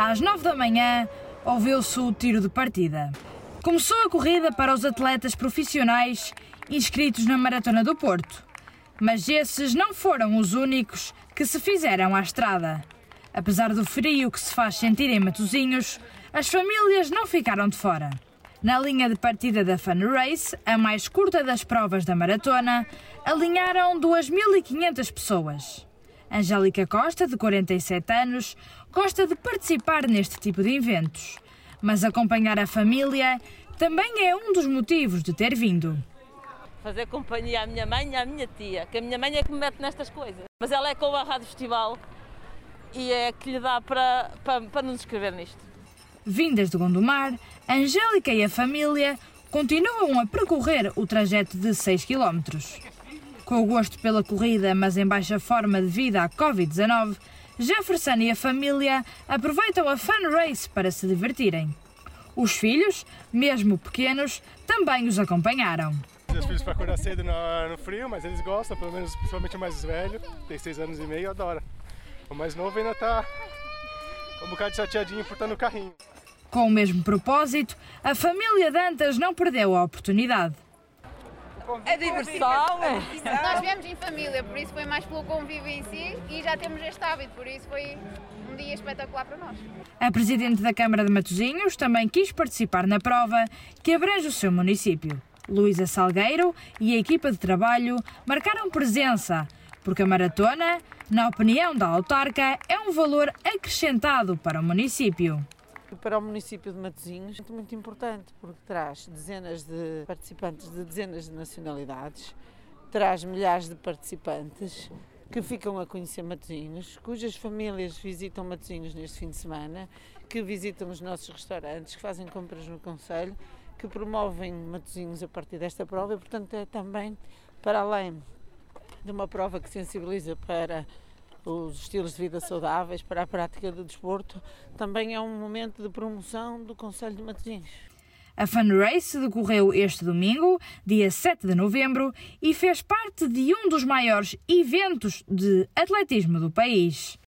Às 9 da manhã, ouviu-se o tiro de partida. Começou a corrida para os atletas profissionais inscritos na Maratona do Porto. Mas esses não foram os únicos que se fizeram à estrada. Apesar do frio que se faz sentir em Matosinhos, as famílias não ficaram de fora. Na linha de partida da Fun Race, a mais curta das provas da maratona, alinharam 2.500 pessoas. Angélica Costa, de 47 anos, gosta de participar neste tipo de eventos, mas acompanhar a família também é um dos motivos de ter vindo. Fazer companhia à minha mãe e à minha tia, que a minha mãe é que me mete nestas coisas. Mas ela é com a Rádio Festival e é que lhe dá para, para, para nos inscrever nisto. Vindas de Gondomar, Angélica e a família continuam a percorrer o trajeto de 6 km. Com o gosto pela corrida, mas em baixa forma devido à Covid-19, Jefferson e a família aproveitam a Fun Race para se divertirem. Os filhos, mesmo pequenos, também os acompanharam. Os filhos para acordar cedo no, no, frio, mas eles gostam, pelo menos principalmente o mais velho, tem seis anos e meio, adora. O mais novo ainda está um bocado chateadinho por estar no carrinho. Com o mesmo propósito, a família Dantas não perdeu a oportunidade. É diversão! Nós viemos em família, por isso foi mais pelo convívio em si e já temos este hábito, por isso foi um dia espetacular para nós. A Presidente da Câmara de Matosinhos também quis participar na prova que abrange o seu município. Luísa Salgueiro e a equipa de trabalho marcaram presença, porque a maratona, na opinião da autarca, é um valor acrescentado para o município para o município de Matosinhos é muito importante porque traz dezenas de participantes de dezenas de nacionalidades, traz milhares de participantes que ficam a conhecer Matosinhos, cujas famílias visitam Matosinhos neste fim de semana, que visitam os nossos restaurantes, que fazem compras no Conselho, que promovem Matosinhos a partir desta prova e, portanto, é também para além de uma prova que sensibiliza para os estilos de vida saudáveis, para a prática do desporto, também é um momento de promoção do Conselho de Matosinhos. A Fun Race decorreu este domingo, dia 7 de novembro, e fez parte de um dos maiores eventos de atletismo do país.